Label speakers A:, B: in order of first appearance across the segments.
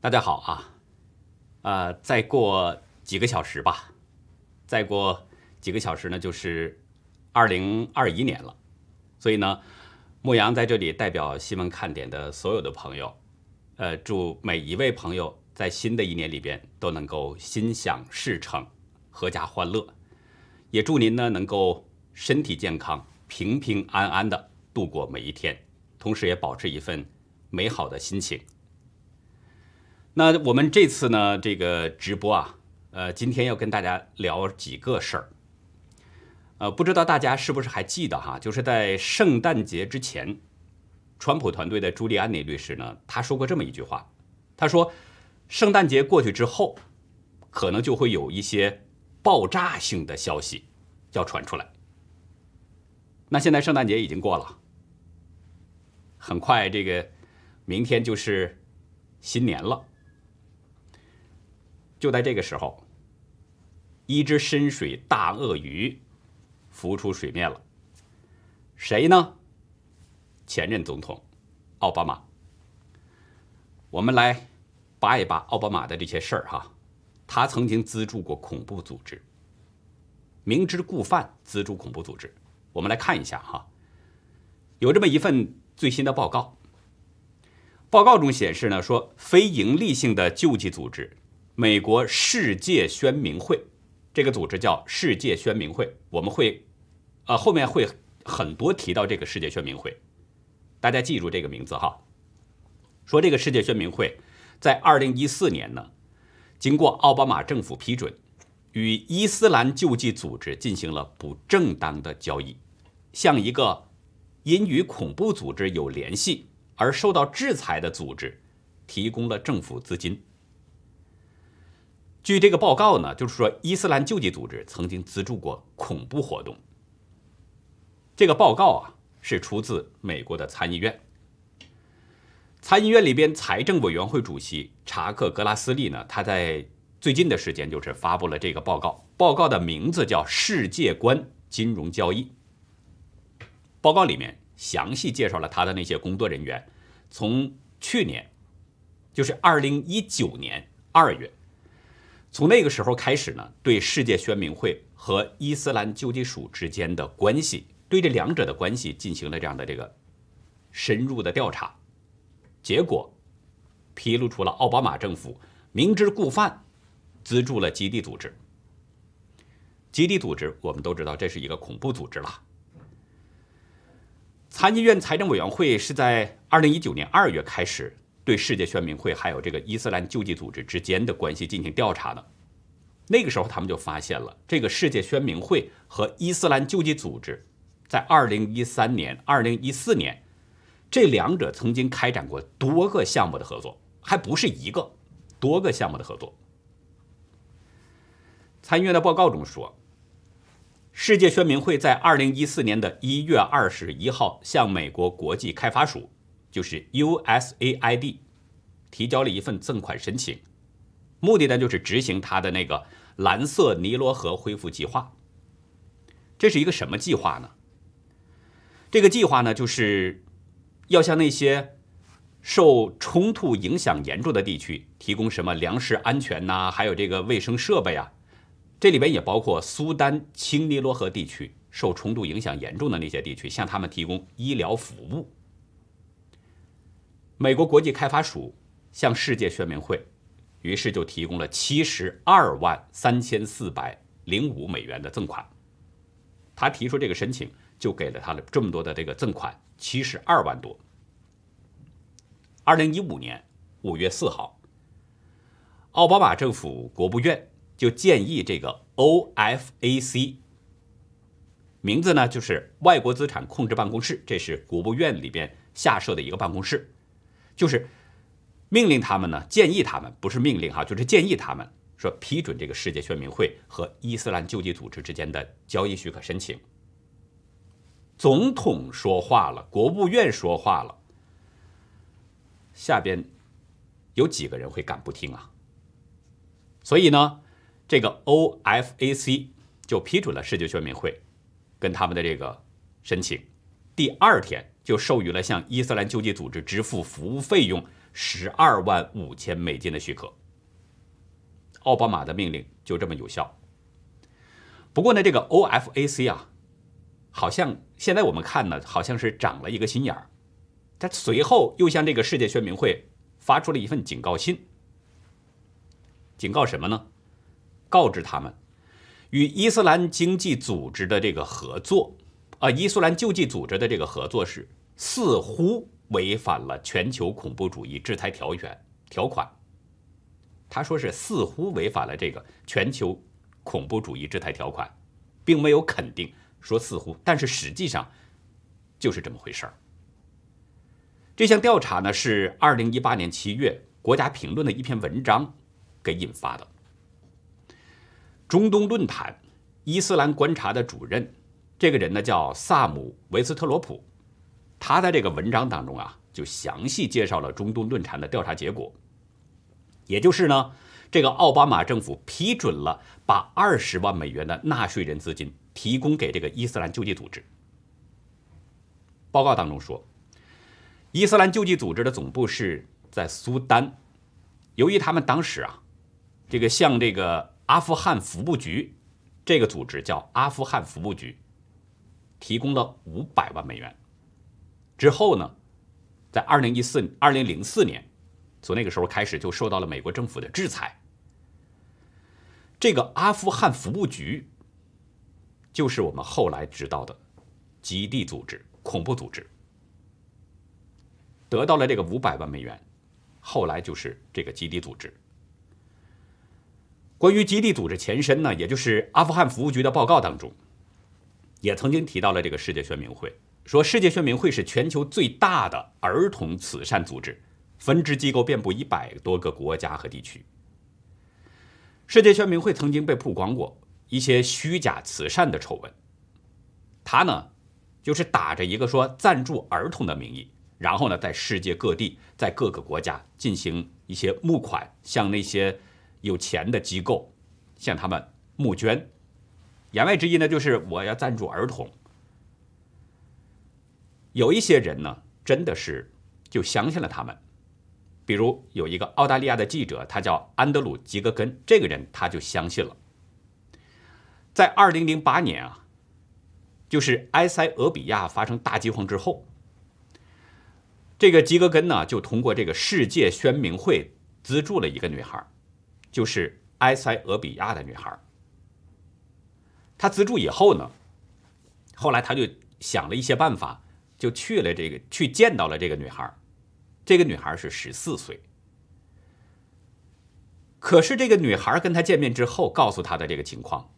A: 大家好啊，呃，再过几个小时吧，再过几个小时呢，就是二零二一年了。所以呢，牧羊在这里代表新闻看点的所有的朋友，呃，祝每一位朋友在新的一年里边都能够心想事成，阖家欢乐。也祝您呢能够身体健康，平平安安的度过每一天，同时也保持一份美好的心情。那我们这次呢，这个直播啊，呃，今天要跟大家聊几个事儿。呃，不知道大家是不是还记得哈？就是在圣诞节之前，川普团队的朱利安尼律师呢，他说过这么一句话，他说，圣诞节过去之后，可能就会有一些爆炸性的消息要传出来。那现在圣诞节已经过了，很快这个明天就是新年了。就在这个时候，一只深水大鳄鱼浮出水面了。谁呢？前任总统奥巴马。我们来扒一扒奥巴马的这些事儿哈。他曾经资助过恐怖组织，明知故犯资助恐怖组织。我们来看一下哈，有这么一份最新的报告。报告中显示呢，说非营利性的救济组织。美国世界宣明会，这个组织叫世界宣明会，我们会，呃，后面会很多提到这个世界宣明会，大家记住这个名字哈。说这个世界宣明会在二零一四年呢，经过奥巴马政府批准，与伊斯兰救济组织进行了不正当的交易，向一个因与恐怖组织有联系而受到制裁的组织提供了政府资金。据这个报告呢，就是说伊斯兰救济组织曾经资助过恐怖活动。这个报告啊是出自美国的参议院。参议院里边财政委员会主席查克·格拉斯利呢，他在最近的时间就是发布了这个报告，报告的名字叫《世界观金融交易》。报告里面详细介绍了他的那些工作人员，从去年，就是二零一九年二月。从那个时候开始呢，对世界宣明会和伊斯兰救济署之间的关系，对这两者的关系进行了这样的这个深入的调查，结果披露出了奥巴马政府明知故犯，资助了基地组织。基地组织我们都知道，这是一个恐怖组织了。参议院财政委员会是在二零一九年二月开始。对世界宣明会还有这个伊斯兰救济组织之间的关系进行调查的，那个时候他们就发现了这个世界宣明会和伊斯兰救济组织在二零一三年、二零一四年这两者曾经开展过多个项目的合作，还不是一个，多个项目的合作。参议院的报告中说，世界宣明会在二零一四年的一月二十一号向美国国际开发署。就是 USAID 提交了一份赠款申请，目的呢就是执行他的那个蓝色尼罗河恢复计划。这是一个什么计划呢？这个计划呢就是要向那些受冲突影响严重的地区提供什么粮食安全呐，还有这个卫生设备啊。这里边也包括苏丹青尼罗河地区受冲突影响严重的那些地区，向他们提供医疗服务。美国国际开发署向世界宣明会，于是就提供了七十二万三千四百零五美元的赠款。他提出这个申请，就给了他了这么多的这个赠款，七十二万多。二零一五年五月四号，奥巴马政府国务院就建议这个 OFAC，名字呢就是外国资产控制办公室，这是国务院里边下设的一个办公室。就是命令他们呢，建议他们不是命令哈，就是建议他们说批准这个世界宣明会和伊斯兰救济组织之间的交易许可申请。总统说话了，国务院说话了，下边有几个人会敢不听啊？所以呢，这个 OFAC 就批准了世界宣明会跟他们的这个申请。第二天。就授予了向伊斯兰救济组织支付服务费用十二万五千美金的许可。奥巴马的命令就这么有效。不过呢，这个 OFAC 啊，好像现在我们看呢，好像是长了一个心眼儿。他随后又向这个世界宣明会发出了一份警告信，警告什么呢？告知他们，与伊斯兰经济组织的这个合作，啊，伊斯兰救济组织的这个合作是似乎违反了全球恐怖主义制裁条约条款。他说是似乎违反了这个全球恐怖主义制裁条款，并没有肯定说似乎，但是实际上就是这么回事儿。这项调查呢是二零一八年七月《国家评论》的一篇文章给引发的。中东论坛伊斯兰观察的主任，这个人呢叫萨姆维斯特罗普，他在这个文章当中啊就详细介绍了中东论坛的调查结果。也就是呢，这个奥巴马政府批准了把二十万美元的纳税人资金提供给这个伊斯兰救济组织。报告当中说，伊斯兰救济组织的总部是在苏丹，由于他们当时啊，这个向这个阿富汗服务局，这个组织叫阿富汗服务局，提供了五百万美元。之后呢，在二零一四二零零四年。从那个时候开始，就受到了美国政府的制裁。这个阿富汗服务局，就是我们后来知道的基地组织、恐怖组织，得到了这个五百万美元，后来就是这个基地组织。关于基地组织前身呢，也就是阿富汗服务局的报告当中，也曾经提到了这个世界宣明会，说世界宣明会是全球最大的儿童慈善组织。分支机构遍布一百多个国家和地区。世界宣明会曾经被曝光过一些虚假慈善的丑闻。他呢，就是打着一个说赞助儿童的名义，然后呢，在世界各地，在各个国家进行一些募款，向那些有钱的机构向他们募捐。言外之意呢，就是我要赞助儿童。有一些人呢，真的是就相信了他们。比如有一个澳大利亚的记者，他叫安德鲁·吉格根，这个人他就相信了。在二零零八年啊，就是埃塞俄比亚发生大饥荒之后，这个吉格根呢就通过这个世界宣明会资助了一个女孩，就是埃塞俄比亚的女孩。他资助以后呢，后来他就想了一些办法，就去了这个去见到了这个女孩。这个女孩是十四岁，可是这个女孩跟他见面之后，告诉他的这个情况，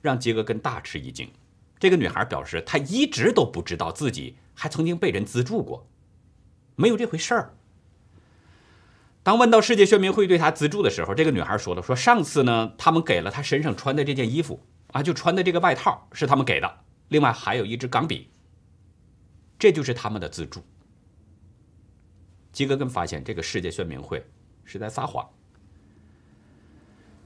A: 让杰哥根大吃一惊。这个女孩表示，她一直都不知道自己还曾经被人资助过，没有这回事儿。当问到世界宣明会对她资助的时候，这个女孩说了：“说上次呢，他们给了她身上穿的这件衣服啊，就穿的这个外套是他们给的，另外还有一支钢笔，这就是他们的资助。”吉格根发现这个世界宣明会是在撒谎。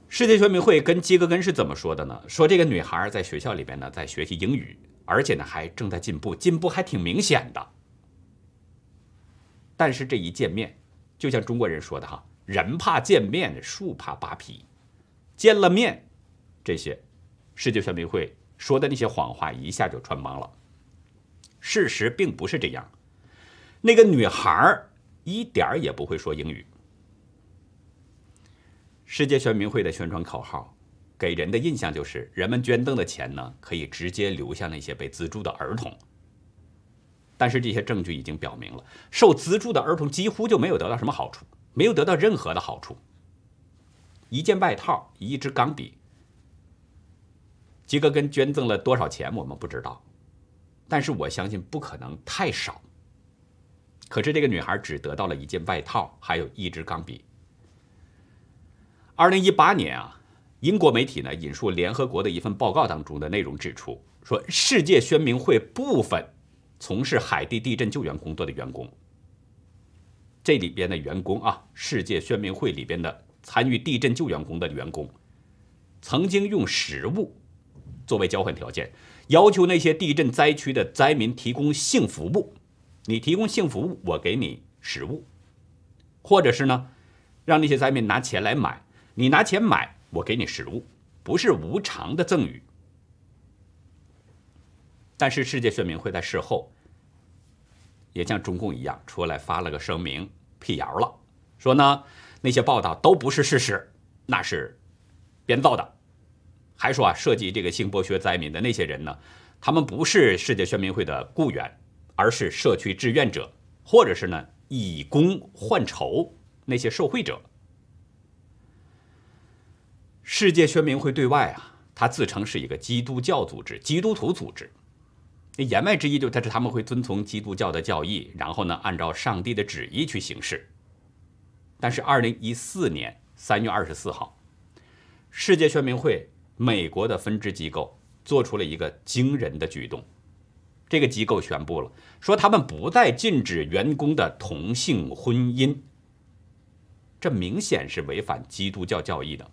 A: 世界宣明会跟吉格根是怎么说的呢？说这个女孩在学校里边呢，在学习英语，而且呢还正在进步，进步还挺明显的。但是这一见面，就像中国人说的哈，人怕见面，树怕扒皮。见了面，这些世界宣明会说的那些谎话一下就穿帮了。事实并不是这样，那个女孩一点儿也不会说英语。世界宣明会的宣传口号，给人的印象就是人们捐赠的钱呢，可以直接流向那些被资助的儿童。但是这些证据已经表明了，受资助的儿童几乎就没有得到什么好处，没有得到任何的好处。一件外套，一支钢笔。吉格根捐赠了多少钱，我们不知道，但是我相信不可能太少。可是这个女孩只得到了一件外套，还有一支钢笔。二零一八年啊，英国媒体呢引述联合国的一份报告当中的内容指出，说世界宣明会部分从事海地地震救援工作的员工，这里边的员工啊，世界宣明会里边的参与地震救援工的员工，曾经用食物作为交换条件，要求那些地震灾区的灾民提供性服务。你提供性服务，我给你食物。或者是呢，让那些灾民拿钱来买，你拿钱买，我给你食物，不是无偿的赠与。但是世界宣明会在事后，也像中共一样出来发了个声明，辟谣了，说呢那些报道都不是事实，那是编造的，还说啊涉及这个性剥削灾民的那些人呢，他们不是世界宣明会的雇员，而是社区志愿者，或者是呢以工换酬那些受贿者。世界宣明会对外啊，他自称是一个基督教组织、基督徒组织。言外之意就他是，他们会遵从基督教的教义，然后呢，按照上帝的旨意去行事。但是，二零一四年三月二十四号，世界宣明会美国的分支机构做出了一个惊人的举动。这个机构宣布了，说他们不再禁止员工的同性婚姻。这明显是违反基督教教义的。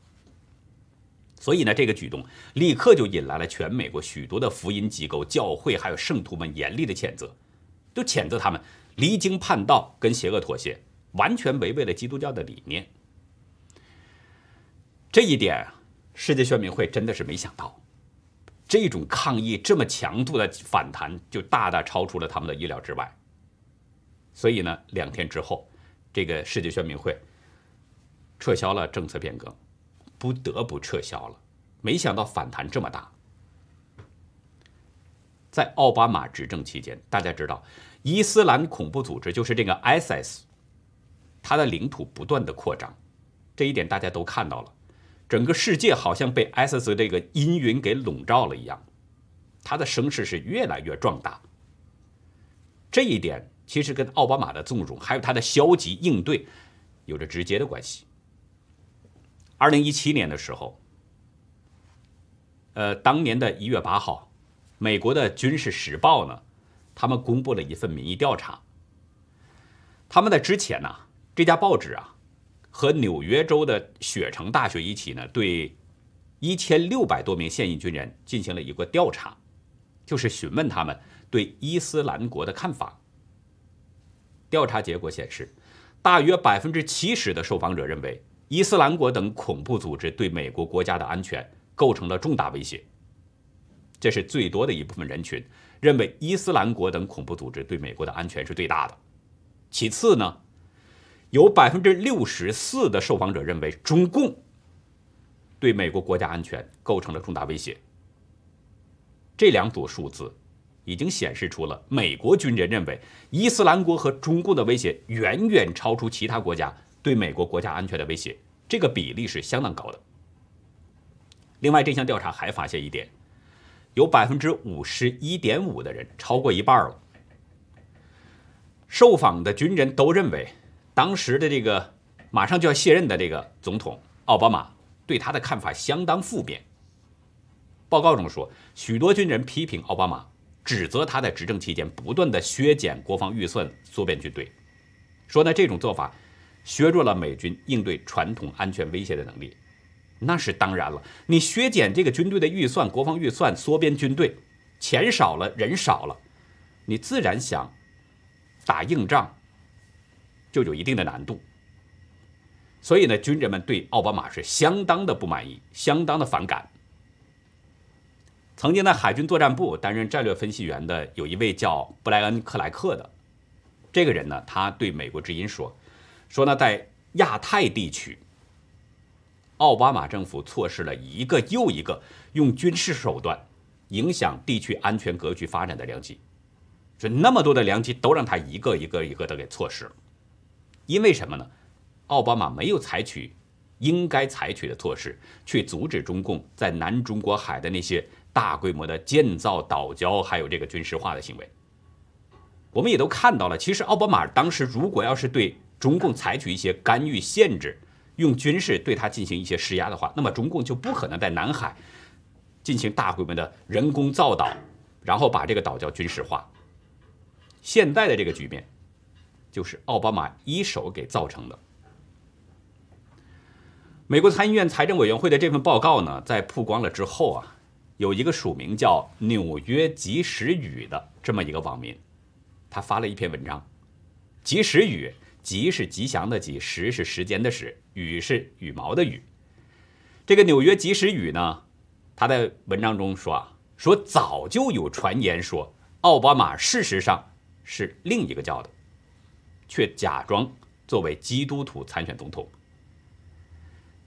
A: 所以呢，这个举动立刻就引来了全美国许多的福音机构、教会还有圣徒们严厉的谴责，就谴责他们离经叛道、跟邪恶妥协，完全违背了基督教的理念。这一点，世界宣明会真的是没想到，这种抗议这么强度的反弹，就大大超出了他们的意料之外。所以呢，两天之后，这个世界宣明会撤销了政策变更。不得不撤销了，没想到反弹这么大。在奥巴马执政期间，大家知道，伊斯兰恐怖组织就是这个 ISS 它的领土不断的扩张，这一点大家都看到了，整个世界好像被 ISIS 这个阴云给笼罩了一样，它的声势是越来越壮大。这一点其实跟奥巴马的纵容还有他的消极应对有着直接的关系。二零一七年的时候，呃，当年的一月八号，美国的《军事时报》呢，他们公布了一份民意调查。他们在之前呢，这家报纸啊，和纽约州的雪城大学一起呢，对一千六百多名现役军人进行了一个调查，就是询问他们对伊斯兰国的看法。调查结果显示，大约百分之七十的受访者认为。伊斯兰国等恐怖组织对美国国家的安全构成了重大威胁，这是最多的一部分人群认为伊斯兰国等恐怖组织对美国的安全是最大的。其次呢，有百分之六十四的受访者认为中共对美国国家安全构成了重大威胁。这两组数字已经显示出了美国军人认为伊斯兰国和中共的威胁远远超出其他国家。对美国国家安全的威胁，这个比例是相当高的。另外，这项调查还发现一点，有百分之五十一点五的人，超过一半了，受访的军人都认为，当时的这个马上就要卸任的这个总统奥巴马对他的看法相当负面。报告中说，许多军人批评奥巴马，指责他在执政期间不断的削减国防预算，缩编军队，说呢这种做法。削弱了美军应对传统安全威胁的能力，那是当然了。你削减这个军队的预算，国防预算，缩编军队，钱少了，人少了，你自然想打硬仗就有一定的难度。所以呢，军人们对奥巴马是相当的不满意，相当的反感。曾经在海军作战部担任战略分析员的有一位叫布莱恩·克莱克的这个人呢，他对美国之音说。说呢，在亚太地区，奥巴马政府错失了一个又一个用军事手段影响地区安全格局发展的良机。说那么多的良机都让他一个一个一个的给错失了，因为什么呢？奥巴马没有采取应该采取的措施，去阻止中共在南中国海的那些大规模的建造岛礁，还有这个军事化的行为。我们也都看到了，其实奥巴马当时如果要是对中共采取一些干预、限制，用军事对他进行一些施压的话，那么中共就不可能在南海进行大规模的人工造岛，然后把这个岛叫军事化。现在的这个局面，就是奥巴马一手给造成的。美国参议院财政委员会的这份报告呢，在曝光了之后啊，有一个署名叫“纽约及时雨”的这么一个网民，他发了一篇文章，及时雨。吉是吉祥的吉，时是时间的时，羽是羽毛的羽。这个纽约及时雨呢，他在文章中说啊，说早就有传言说奥巴马事实上是另一个教的，却假装作为基督徒参选总统。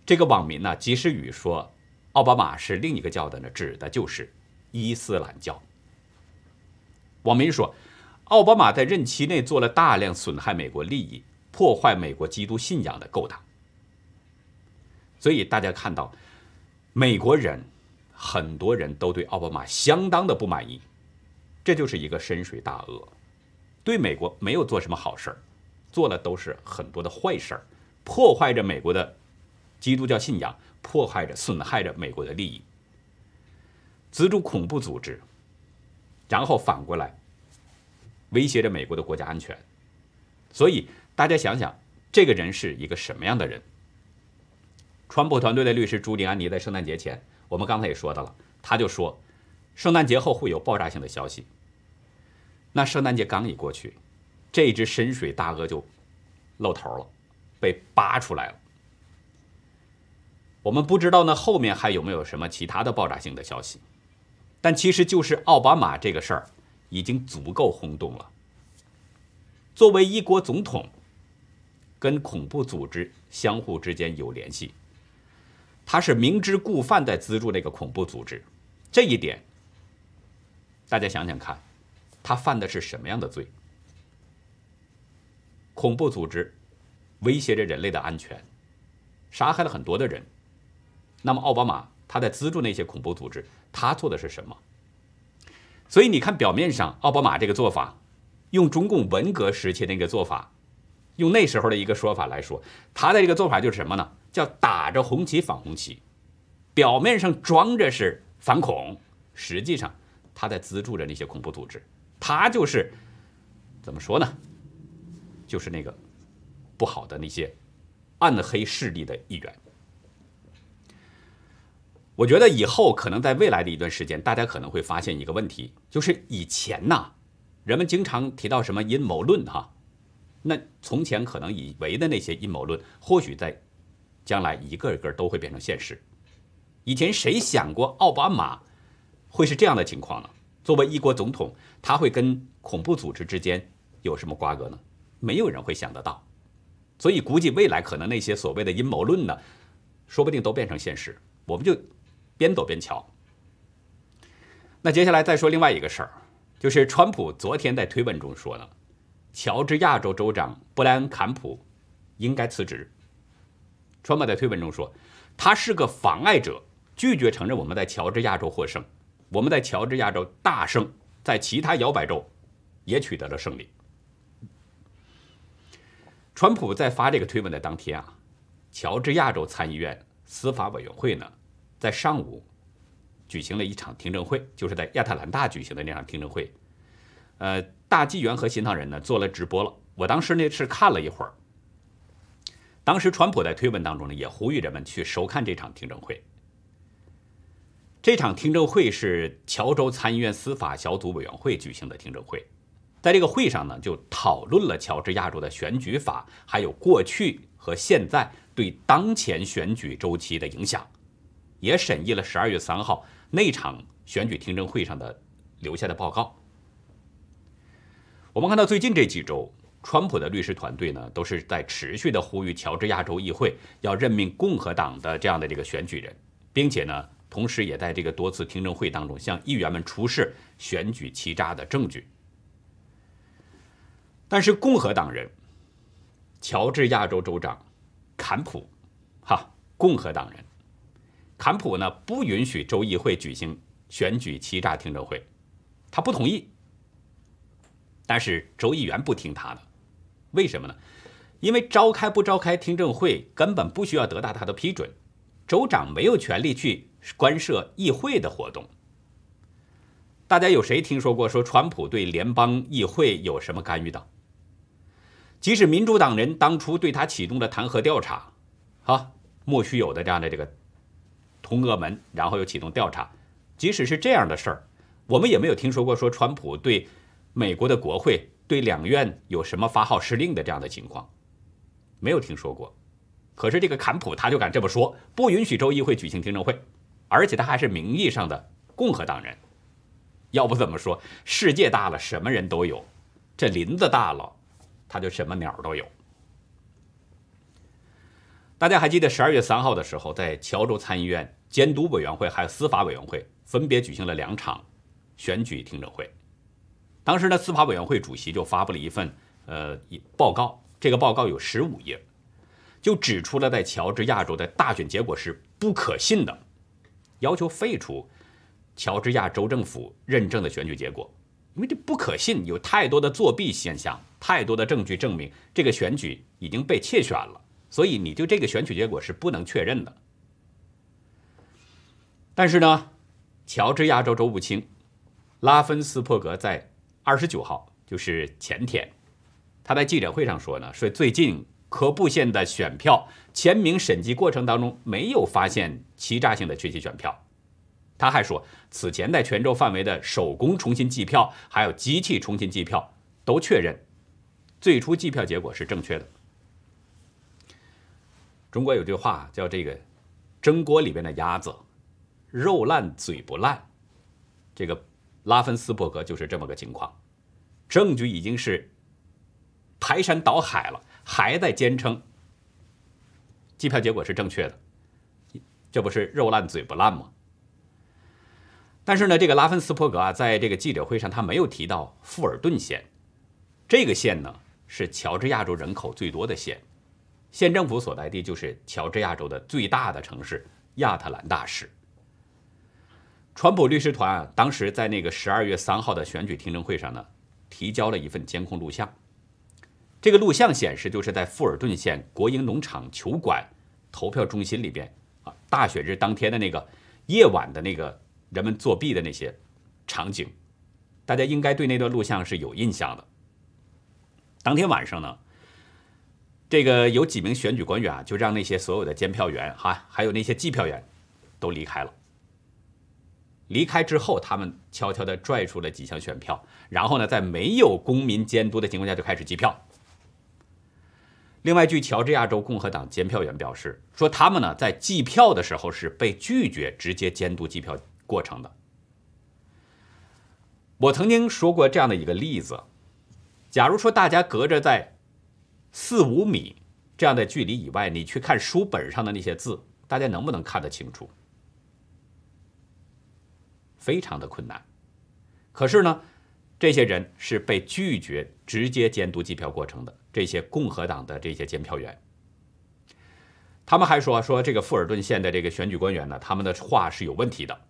A: 这个网民呢，及时雨说奥巴马是另一个教的呢，指的就是伊斯兰教。网民说，奥巴马在任期内做了大量损害美国利益、破坏美国基督信仰的勾当。所以大家看到，美国人很多人都对奥巴马相当的不满意，这就是一个深水大鳄，对美国没有做什么好事儿，做的都是很多的坏事儿，破坏着美国的基督教信仰，破坏着、损害着美国的利益，资助恐怖组织，然后反过来威胁着美国的国家安全。所以大家想想，这个人是一个什么样的人？川普团队的律师朱利安尼在圣诞节前，我们刚才也说到了，他就说，圣诞节后会有爆炸性的消息。那圣诞节刚一过去，这只深水大鳄就露头了，被扒出来了。我们不知道那后面还有没有什么其他的爆炸性的消息，但其实就是奥巴马这个事儿已经足够轰动了。作为一国总统，跟恐怖组织相互之间有联系。他是明知故犯在资助那个恐怖组织，这一点，大家想想看，他犯的是什么样的罪？恐怖组织威胁着人类的安全，杀害了很多的人。那么奥巴马他在资助那些恐怖组织，他做的是什么？所以你看，表面上奥巴马这个做法，用中共文革时期那个做法，用那时候的一个说法来说，他的这个做法就是什么呢？叫打着红旗反红旗，表面上装着是反恐，实际上他在资助着那些恐怖组织。他就是怎么说呢？就是那个不好的那些暗黑势力的一员。我觉得以后可能在未来的一段时间，大家可能会发现一个问题，就是以前呐，人们经常提到什么阴谋论哈，那从前可能以为的那些阴谋论，或许在。将来一个一个都会变成现实。以前谁想过奥巴马会是这样的情况呢？作为一国总统，他会跟恐怖组织之间有什么瓜葛呢？没有人会想得到。所以估计未来可能那些所谓的阴谋论呢，说不定都变成现实。我们就边走边瞧。那接下来再说另外一个事儿，就是川普昨天在推文中说呢，乔治亚州州长布莱恩·坎普应该辞职。川普在推文中说：“他是个妨碍者，拒绝承认我们在乔治亚州获胜。我们在乔治亚州大胜，在其他摇摆州也取得了胜利。”川普在发这个推文的当天啊，乔治亚州参议院司法委员会呢，在上午举行了一场听证会，就是在亚特兰大举行的那场听证会。呃，大纪元和新唐人呢做了直播了，我当时呢是看了一会儿。当时，川普在推文当中呢，也呼吁人们去收看这场听证会。这场听证会是乔州参议院司法小组委员会举行的听证会，在这个会上呢，就讨论了乔治亚州的选举法，还有过去和现在对当前选举周期的影响，也审议了十二月三号那场选举听证会上的留下的报告。我们看到最近这几周。川普的律师团队呢，都是在持续的呼吁乔治亚州议会要任命共和党的这样的这个选举人，并且呢，同时也在这个多次听证会当中向议员们出示选举欺诈的证据。但是共和党人，乔治亚州州长坎普，哈，共和党人坎普呢，不允许州议会举行选举欺诈听证会，他不同意。但是州议员不听他的。为什么呢？因为召开不召开听证会根本不需要得到他的批准，州长没有权利去干涉议会的活动。大家有谁听说过说川普对联邦议会有什么干预的？即使民主党人当初对他启动了弹劾调查，啊，莫须有的这样的这个通俄门，然后又启动调查，即使是这样的事儿，我们也没有听说过说川普对美国的国会。对两院有什么发号施令的这样的情况？没有听说过。可是这个坎普他就敢这么说，不允许州议会举行听证会，而且他还是名义上的共和党人。要不怎么说世界大了什么人都有，这林子大了，他就什么鸟都有。大家还记得十二月三号的时候，在乔州参议院监督委员会还有司法委员会分别举行了两场选举听证会。当时呢，司法委员会主席就发布了一份呃报告，这个报告有十五页，就指出了在乔治亚州的大选结果是不可信的，要求废除乔治亚州政府认证的选举结果，因为这不可信，有太多的作弊现象，太多的证据证明这个选举已经被窃选了。所以你就这个选举结果是不能确认的。但是呢，乔治亚州州务卿拉芬斯珀格在二十九号，就是前天，他在记者会上说呢，说最近科布县的选票签名审计过程当中没有发现欺诈性的缺席选票。他还说，此前在全州范围的手工重新计票，还有机器重新计票都确认最初计票结果是正确的。中国有句话叫“这个蒸锅里边的鸭子，肉烂嘴不烂”。这个拉芬斯伯格就是这么个情况，证据已经是排山倒海了，还在坚称计票结果是正确的，这不是肉烂嘴不烂吗？但是呢，这个拉芬斯伯格啊，在这个记者会上他没有提到富尔顿县，这个县呢是乔治亚州人口最多的县。县政府所在地就是乔治亚州的最大的城市亚特兰大市。川普律师团啊，当时在那个十二月三号的选举听证会上呢，提交了一份监控录像。这个录像显示，就是在富尔顿县国营农场球馆投票中心里边啊，大选日当天的那个夜晚的那个人们作弊的那些场景，大家应该对那段录像是有印象的。当天晚上呢。这个有几名选举官员啊，就让那些所有的监票员哈，还有那些计票员，都离开了。离开之后，他们悄悄地拽出了几箱选票，然后呢，在没有公民监督的情况下就开始计票。另外，据乔治亚州共和党监票员表示，说他们呢在计票的时候是被拒绝直接监督计票过程的。我曾经说过这样的一个例子：假如说大家隔着在四五米这样的距离以外，你去看书本上的那些字，大家能不能看得清楚？非常的困难。可是呢，这些人是被拒绝直接监督计票过程的。这些共和党的这些监票员，他们还说说这个富尔顿县的这个选举官员呢，他们的话是有问题的。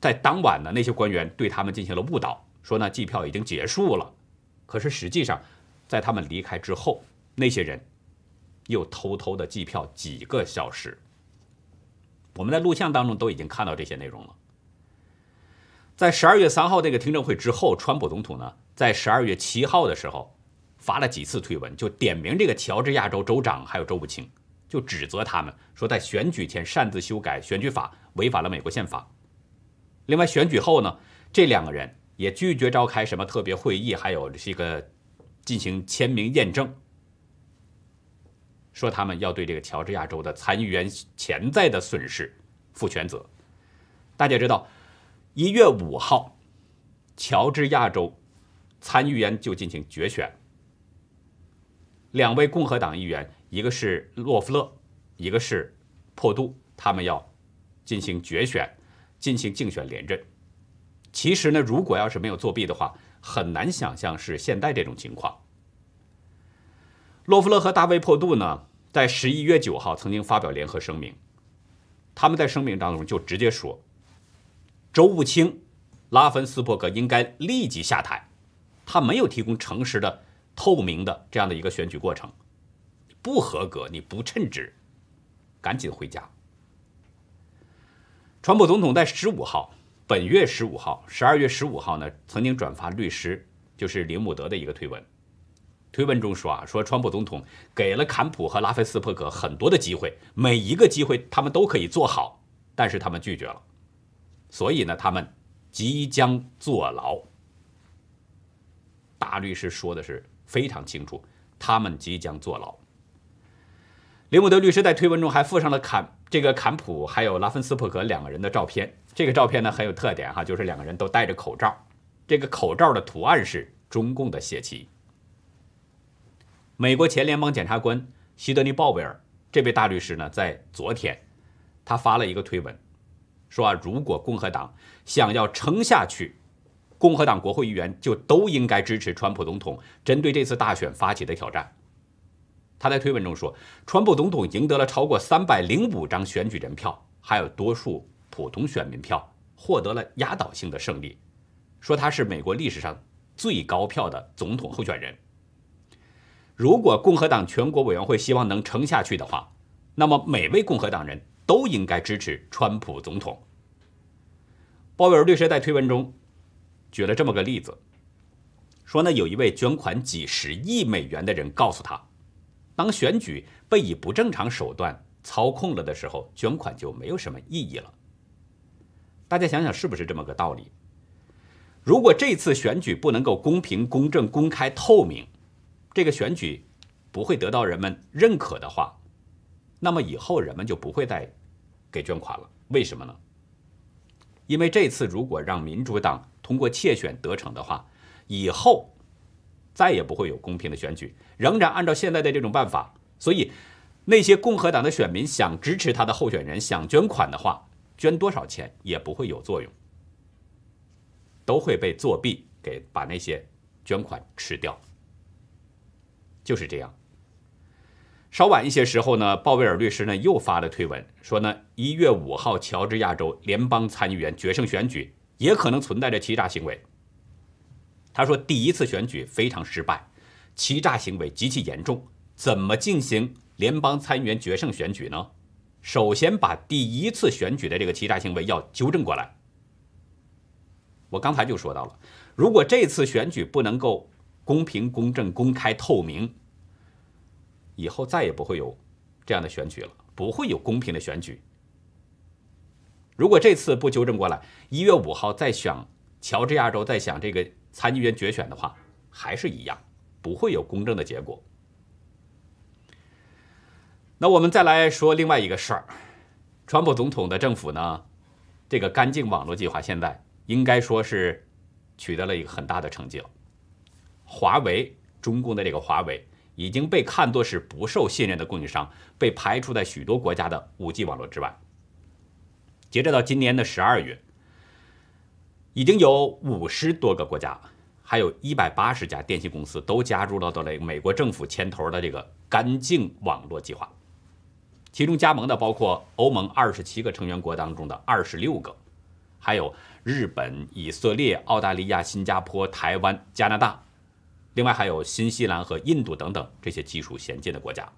A: 在当晚呢，那些官员对他们进行了误导，说呢计票已经结束了。可是实际上，在他们离开之后。那些人又偷偷的计票几个小时，我们在录像当中都已经看到这些内容了。在十二月三号那个听证会之后，川普总统呢，在十二月七号的时候发了几次推文，就点名这个乔治亚州州长还有州务卿，就指责他们说在选举前擅自修改选举法，违反了美国宪法。另外，选举后呢，这两个人也拒绝召开什么特别会议，还有这个进行签名验证。说他们要对这个乔治亚州的参议员潜在的损失负全责。大家知道，一月五号，乔治亚州参议员就进行决选，两位共和党议员，一个是洛夫勒，一个是珀杜，他们要进行决选，进行竞选连任。其实呢，如果要是没有作弊的话，很难想象是现在这种情况。洛夫勒和大卫·珀杜呢，在十一月九号曾经发表联合声明，他们在声明当中就直接说，州务卿拉芬斯伯格应该立即下台，他没有提供诚实的、透明的这样的一个选举过程，不合格，你不称职，赶紧回家。川普总统在十五号，本月十五号，十二月十五号呢，曾经转发律师就是林姆德的一个推文。推文中说啊，说川普总统给了坎普和拉菲斯珀格很多的机会，每一个机会他们都可以做好，但是他们拒绝了，所以呢，他们即将坐牢。大律师说的是非常清楚，他们即将坐牢。林姆德律师在推文中还附上了坎这个坎普还有拉芬斯珀格两个人的照片。这个照片呢很有特点哈，就是两个人都戴着口罩，这个口罩的图案是中共的血旗。美国前联邦检察官希德尼·鲍威尔这位大律师呢，在昨天他发了一个推文，说啊，如果共和党想要撑下去，共和党国会议员就都应该支持川普总统针对这次大选发起的挑战。他在推文中说，川普总统赢得了超过三百零五张选举人票，还有多数普通选民票，获得了压倒性的胜利，说他是美国历史上最高票的总统候选人。如果共和党全国委员会希望能撑下去的话，那么每位共和党人都应该支持川普总统。鲍威尔律师在推文中举了这么个例子，说呢，有一位捐款几十亿美元的人告诉他。当选举被以不正常手段操控了的时候，捐款就没有什么意义了。大家想想是不是这么个道理？如果这次选举不能够公平、公正、公开、透明，这个选举不会得到人们认可的话，那么以后人们就不会再给捐款了。为什么呢？因为这次如果让民主党通过窃选得逞的话，以后。再也不会有公平的选举，仍然按照现在的这种办法，所以那些共和党的选民想支持他的候选人，想捐款的话，捐多少钱也不会有作用，都会被作弊给把那些捐款吃掉。就是这样。稍晚一些时候呢，鲍威尔律师呢又发了推文，说呢一月五号乔治亚州联邦参议员决胜选举也可能存在着欺诈行为。他说：“第一次选举非常失败，欺诈行为极其严重。怎么进行联邦参议员决胜选举呢？首先把第一次选举的这个欺诈行为要纠正过来。我刚才就说到了，如果这次选举不能够公平、公正、公开、透明，以后再也不会有这样的选举了，不会有公平的选举。如果这次不纠正过来，一月五号再想乔治亚州再想这个。”参议员决选的话，还是一样，不会有公正的结果。那我们再来说另外一个事儿，川普总统的政府呢，这个干净网络计划现在应该说是取得了一个很大的成绩了。华为，中共的这个华为已经被看作是不受信任的供应商，被排除在许多国家的 5G 网络之外。截止到今年的十二月。已经有五十多个国家，还有一百八十家电信公司都加入了到了美国政府牵头的这个干净网络计划。其中加盟的包括欧盟二十七个成员国当中的二十六个，还有日本、以色列、澳大利亚、新加坡、台湾、加拿大，另外还有新西兰和印度等等这些技术先进的国家。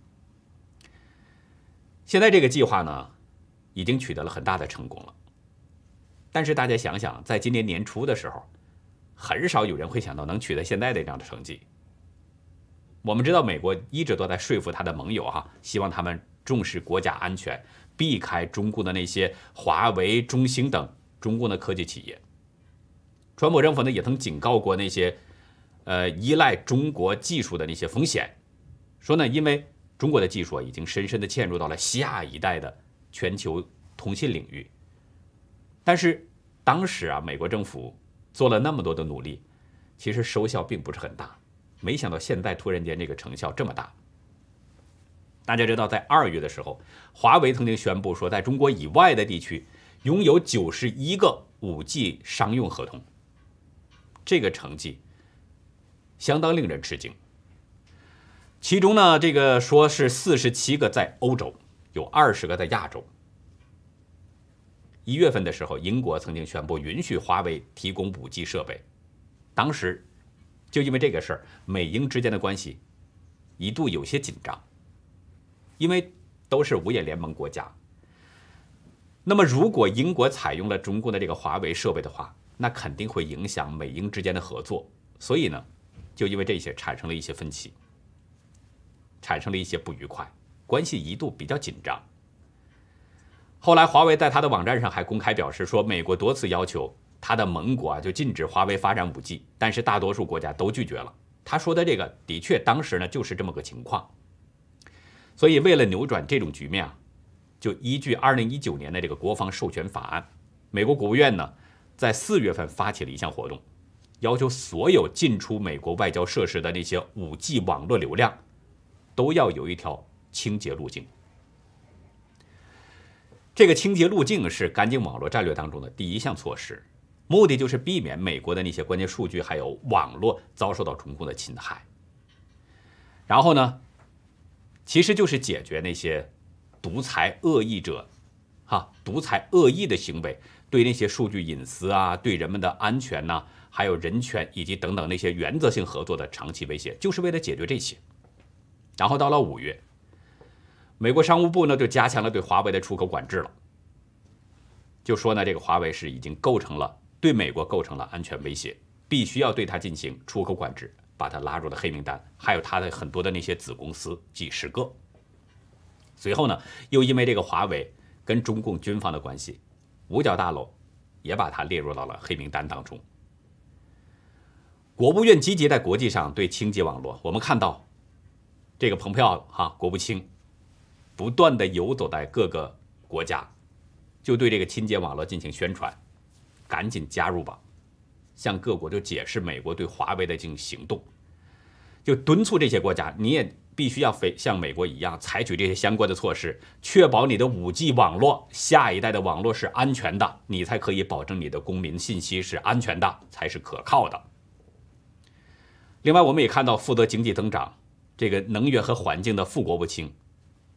A: 现在这个计划呢，已经取得了很大的成功了。但是大家想想，在今年年初的时候，很少有人会想到能取得现在的这样的成绩。我们知道，美国一直都在说服他的盟友哈，希望他们重视国家安全，避开中共的那些华为、中兴等中共的科技企业。川普政府呢也曾警告过那些呃依赖中国技术的那些风险，说呢，因为中国的技术已经深深的嵌入到了下一代的全球通信领域。但是当时啊，美国政府做了那么多的努力，其实收效并不是很大。没想到现在突然间这个成效这么大。大家知道，在二月的时候，华为曾经宣布说，在中国以外的地区拥有九十一个五 G 商用合同。这个成绩相当令人吃惊。其中呢，这个说是四十七个在欧洲，有二十个在亚洲。一月份的时候，英国曾经宣布允许华为提供五 G 设备，当时就因为这个事儿，美英之间的关系一度有些紧张，因为都是五眼联盟国家。那么，如果英国采用了中共的这个华为设备的话，那肯定会影响美英之间的合作。所以呢，就因为这些产生了一些分歧，产生了一些不愉快，关系一度比较紧张。后来，华为在他的网站上还公开表示说，美国多次要求他的盟国啊就禁止华为发展 5G，但是大多数国家都拒绝了。他说的这个的确，当时呢就是这么个情况。所以为了扭转这种局面啊，就依据二零一九年的这个国防授权法案，美国国务院呢在四月份发起了一项活动，要求所有进出美国外交设施的那些五 G 网络流量都要有一条清洁路径。这个清洁路径是干净网络战略当中的第一项措施，目的就是避免美国的那些关键数据还有网络遭受到中共的侵害。然后呢，其实就是解决那些独裁恶意者，哈，独裁恶意的行为对那些数据隐私啊、对人们的安全呐，还有人权以及等等那些原则性合作的长期威胁，就是为了解决这些。然后到了五月。美国商务部呢就加强了对华为的出口管制了，就说呢这个华为是已经构成了对美国构成了安全威胁，必须要对它进行出口管制，把他拉入了黑名单，还有他的很多的那些子公司几十个。随后呢又因为这个华为跟中共军方的关系，五角大楼也把他列入到了黑名单当中。国务院积极在国际上对清洁网络，我们看到这个蓬佩奥哈国务卿。不断的游走在各个国家，就对这个清洁网络进行宣传，赶紧加入吧！向各国就解释美国对华为的进行行动，就敦促这些国家，你也必须要非像美国一样采取这些相关的措施，确保你的五 G 网络下一代的网络是安全的，你才可以保证你的公民信息是安全的，才是可靠的。另外，我们也看到负责经济增长、这个能源和环境的副国务卿。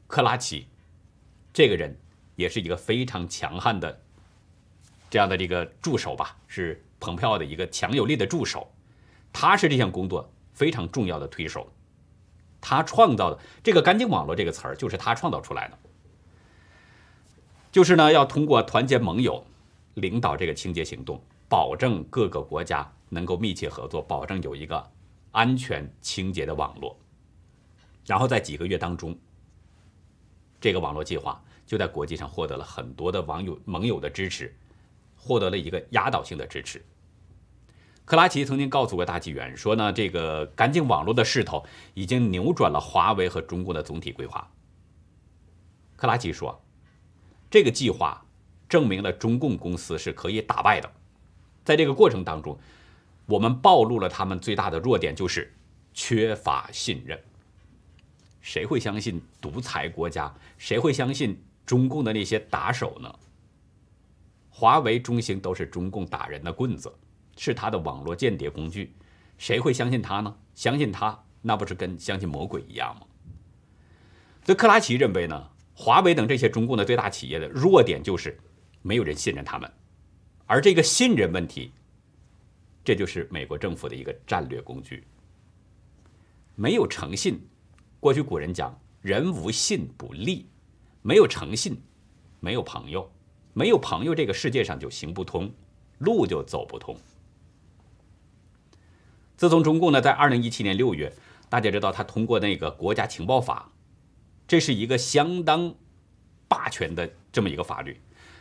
A: 克拉奇，这个人也是一个非常强悍的这样的这个助手吧，是蓬佩奥的一个强有力的助手。他是这项工作非常重要的推手。他创造的这个“干净网络”这个词儿，就是他创造出来的。就是呢，要通过团结盟友，领导这个清洁行动，保证各个国家能够密切合作，保证有一个安全清洁的网络。然后在几个月当中。这个网络计划就在国际上获得了很多的网友盟友的支持，获得了一个压倒性的支持。克拉奇曾经告诉过大纪元说呢，这个干净网络的势头已经扭转了华为和中共的总体规划。克拉奇说，这个计划证明了中共公司是可以打败的。在这个过程当中，我们暴露了他们最大的弱点，就是缺乏信任。谁会相信独裁国家？谁会相信中共的那些打手呢？华为、中兴都是中共打人的棍子，是他的网络间谍工具。谁会相信他呢？相信他，那不是跟相信魔鬼一样吗？所以克拉奇认为呢，华为等这些中共的最大企业的弱点就是没有人信任他们，而这个信任问题，这就是美国政府的一个战略工具。没有诚信。过去古人讲“人无信不立”，没有诚信，没有朋友，没有朋友，这个世界上就行不通，路就走不通。自从中共呢，在二零一七年六月，大家知道他通过那个国家情报法，这是一个相当霸权的这么一个法律，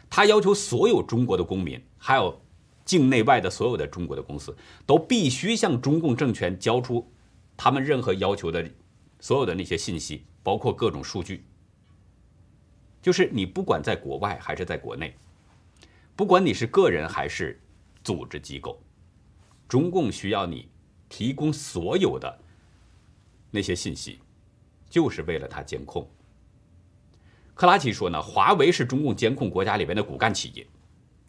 A: 他要求所有中国的公民，还有境内外的所有的中国的公司，都必须向中共政权交出他们任何要求的。所有的那些信息，包括各种数据，就是你不管在国外还是在国内，不管你是个人还是组织机构，中共需要你提供所有的那些信息，就是为了他监控。克拉奇说呢，华为是中共监控国家里边的骨干企业，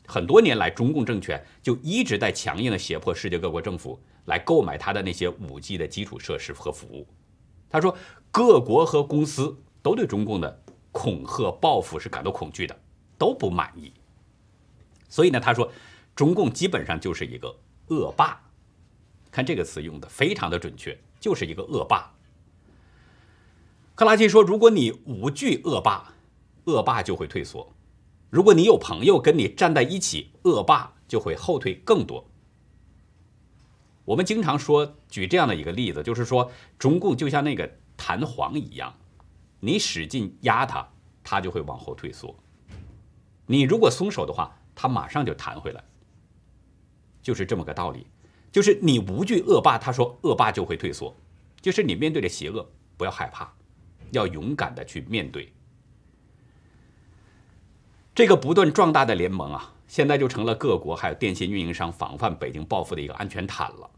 A: 很多年来，中共政权就一直在强硬的胁迫世界各国政府来购买它的那些五 G 的基础设施和服务。他说，各国和公司都对中共的恐吓报复是感到恐惧的，都不满意。所以呢，他说，中共基本上就是一个恶霸。看这个词用的非常的准确，就是一个恶霸。克拉奇说，如果你无惧恶霸，恶霸就会退缩；如果你有朋友跟你站在一起，恶霸就会后退更多。我们经常说举这样的一个例子，就是说中共就像那个弹簧一样，你使劲压它，它就会往后退缩；你如果松手的话，它马上就弹回来。就是这么个道理。就是你无惧恶霸，他说恶霸就会退缩。就是你面对着邪恶，不要害怕，要勇敢的去面对。这个不断壮大的联盟啊，现在就成了各国还有电信运营商防范北京报复的一个安全毯了。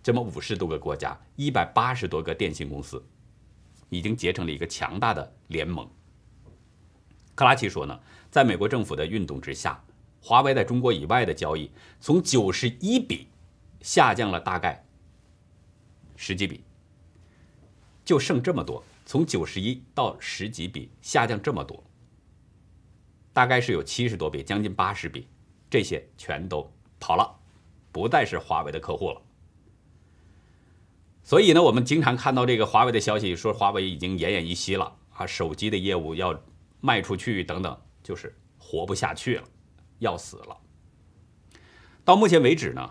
A: 这么五十多个国家，一百八十多个电信公司，已经结成了一个强大的联盟。克拉奇说呢，在美国政府的运动之下，华为在中国以外的交易从九十一笔下降了大概十几笔，就剩这么多，从九十一到十几笔下降这么多。大概是有七十多笔，将近八十笔，这些全都跑了，不再是华为的客户了。所以呢，我们经常看到这个华为的消息，说华为已经奄奄一息了啊，手机的业务要卖出去等等，就是活不下去了，要死了。到目前为止呢，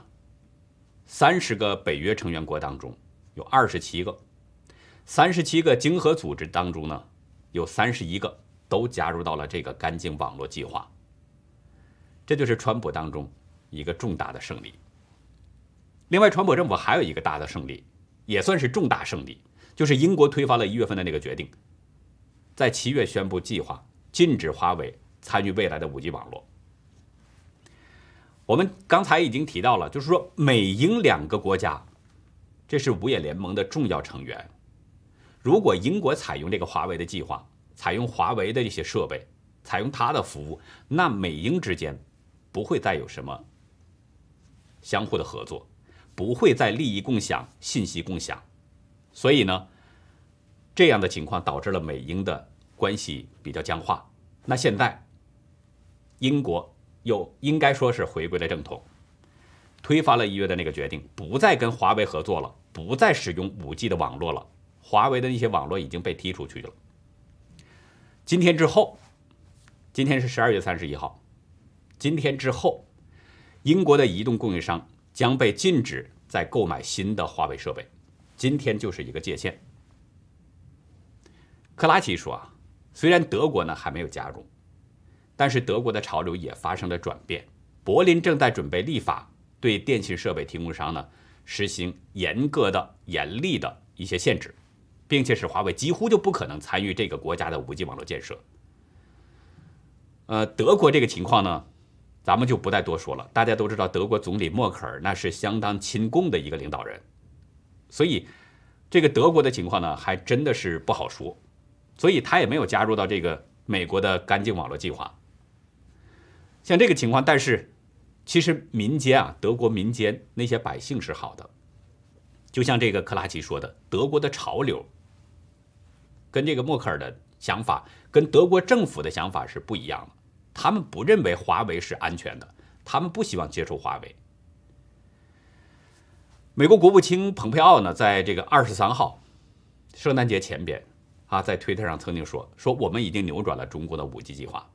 A: 三十个北约成员国当中有二十七个，三十七个经合组织当中呢有三十一个。都加入到了这个干净网络计划，这就是川普当中一个重大的胜利。另外，川普政府还有一个大的胜利，也算是重大胜利，就是英国推翻了一月份的那个决定，在七月宣布计划禁止华为参与未来的五 G 网络。我们刚才已经提到了，就是说美英两个国家，这是五眼联盟的重要成员。如果英国采用这个华为的计划，采用华为的一些设备，采用它的服务，那美英之间不会再有什么相互的合作，不会再利益共享、信息共享，所以呢，这样的情况导致了美英的关系比较僵化。那现在，英国又应该说是回归了正统，推翻了一月的那个决定，不再跟华为合作了，不再使用五 G 的网络了，华为的那些网络已经被踢出去了。今天之后，今天是十二月三十一号。今天之后，英国的移动供应商将被禁止再购买新的华为设备。今天就是一个界限。克拉奇说啊，虽然德国呢还没有加入，但是德国的潮流也发生了转变。柏林正在准备立法，对电信设备提供商呢实行严格的、严厉的一些限制。并且使华为几乎就不可能参与这个国家的五 G 网络建设。呃，德国这个情况呢，咱们就不再多说了。大家都知道，德国总理默克尔那是相当亲共的一个领导人，所以这个德国的情况呢，还真的是不好说。所以他也没有加入到这个美国的干净网络计划。像这个情况，但是其实民间啊，德国民间那些百姓是好的，就像这个克拉奇说的，德国的潮流。跟这个默克尔的想法，跟德国政府的想法是不一样的。他们不认为华为是安全的，他们不希望接触华为。美国国务卿蓬佩奥呢，在这个二十三号圣诞节前边啊，在推特上曾经说：“说我们已经扭转了中国的五 G 计划。”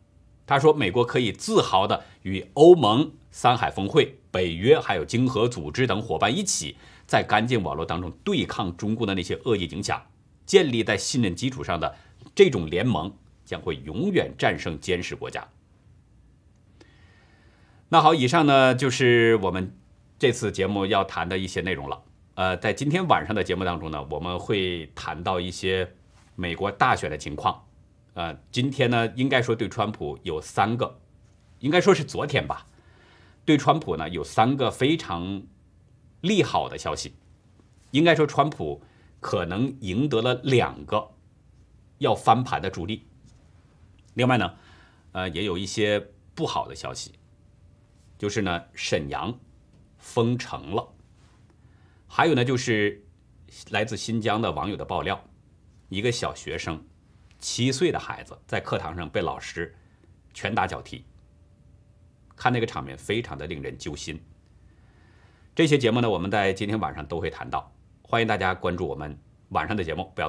A: 他说：“美国可以自豪的与欧盟、三海峰会、北约还有经合组织等伙伴一起，在干净网络当中对抗中共的那些恶意影响。”建立在信任基础上的这种联盟将会永远战胜监视国家。那好，以上呢就是我们这次节目要谈的一些内容了。呃，在今天晚上的节目当中呢，我们会谈到一些美国大选的情况。呃，今天呢，应该说对川普有三个，应该说是昨天吧，对川普呢有三个非常利好的消息。应该说川普。可能赢得了两个要翻盘的助力。另外呢，呃，也有一些不好的消息，就是呢，沈阳封城了。还有呢，就是来自新疆的网友的爆料，一个小学生，七岁的孩子在课堂上被老师拳打脚踢，看那个场面非常的令人揪心。这些节目呢，我们在今天晚上都会谈到。欢迎大家关注我们晚上的节目，不要。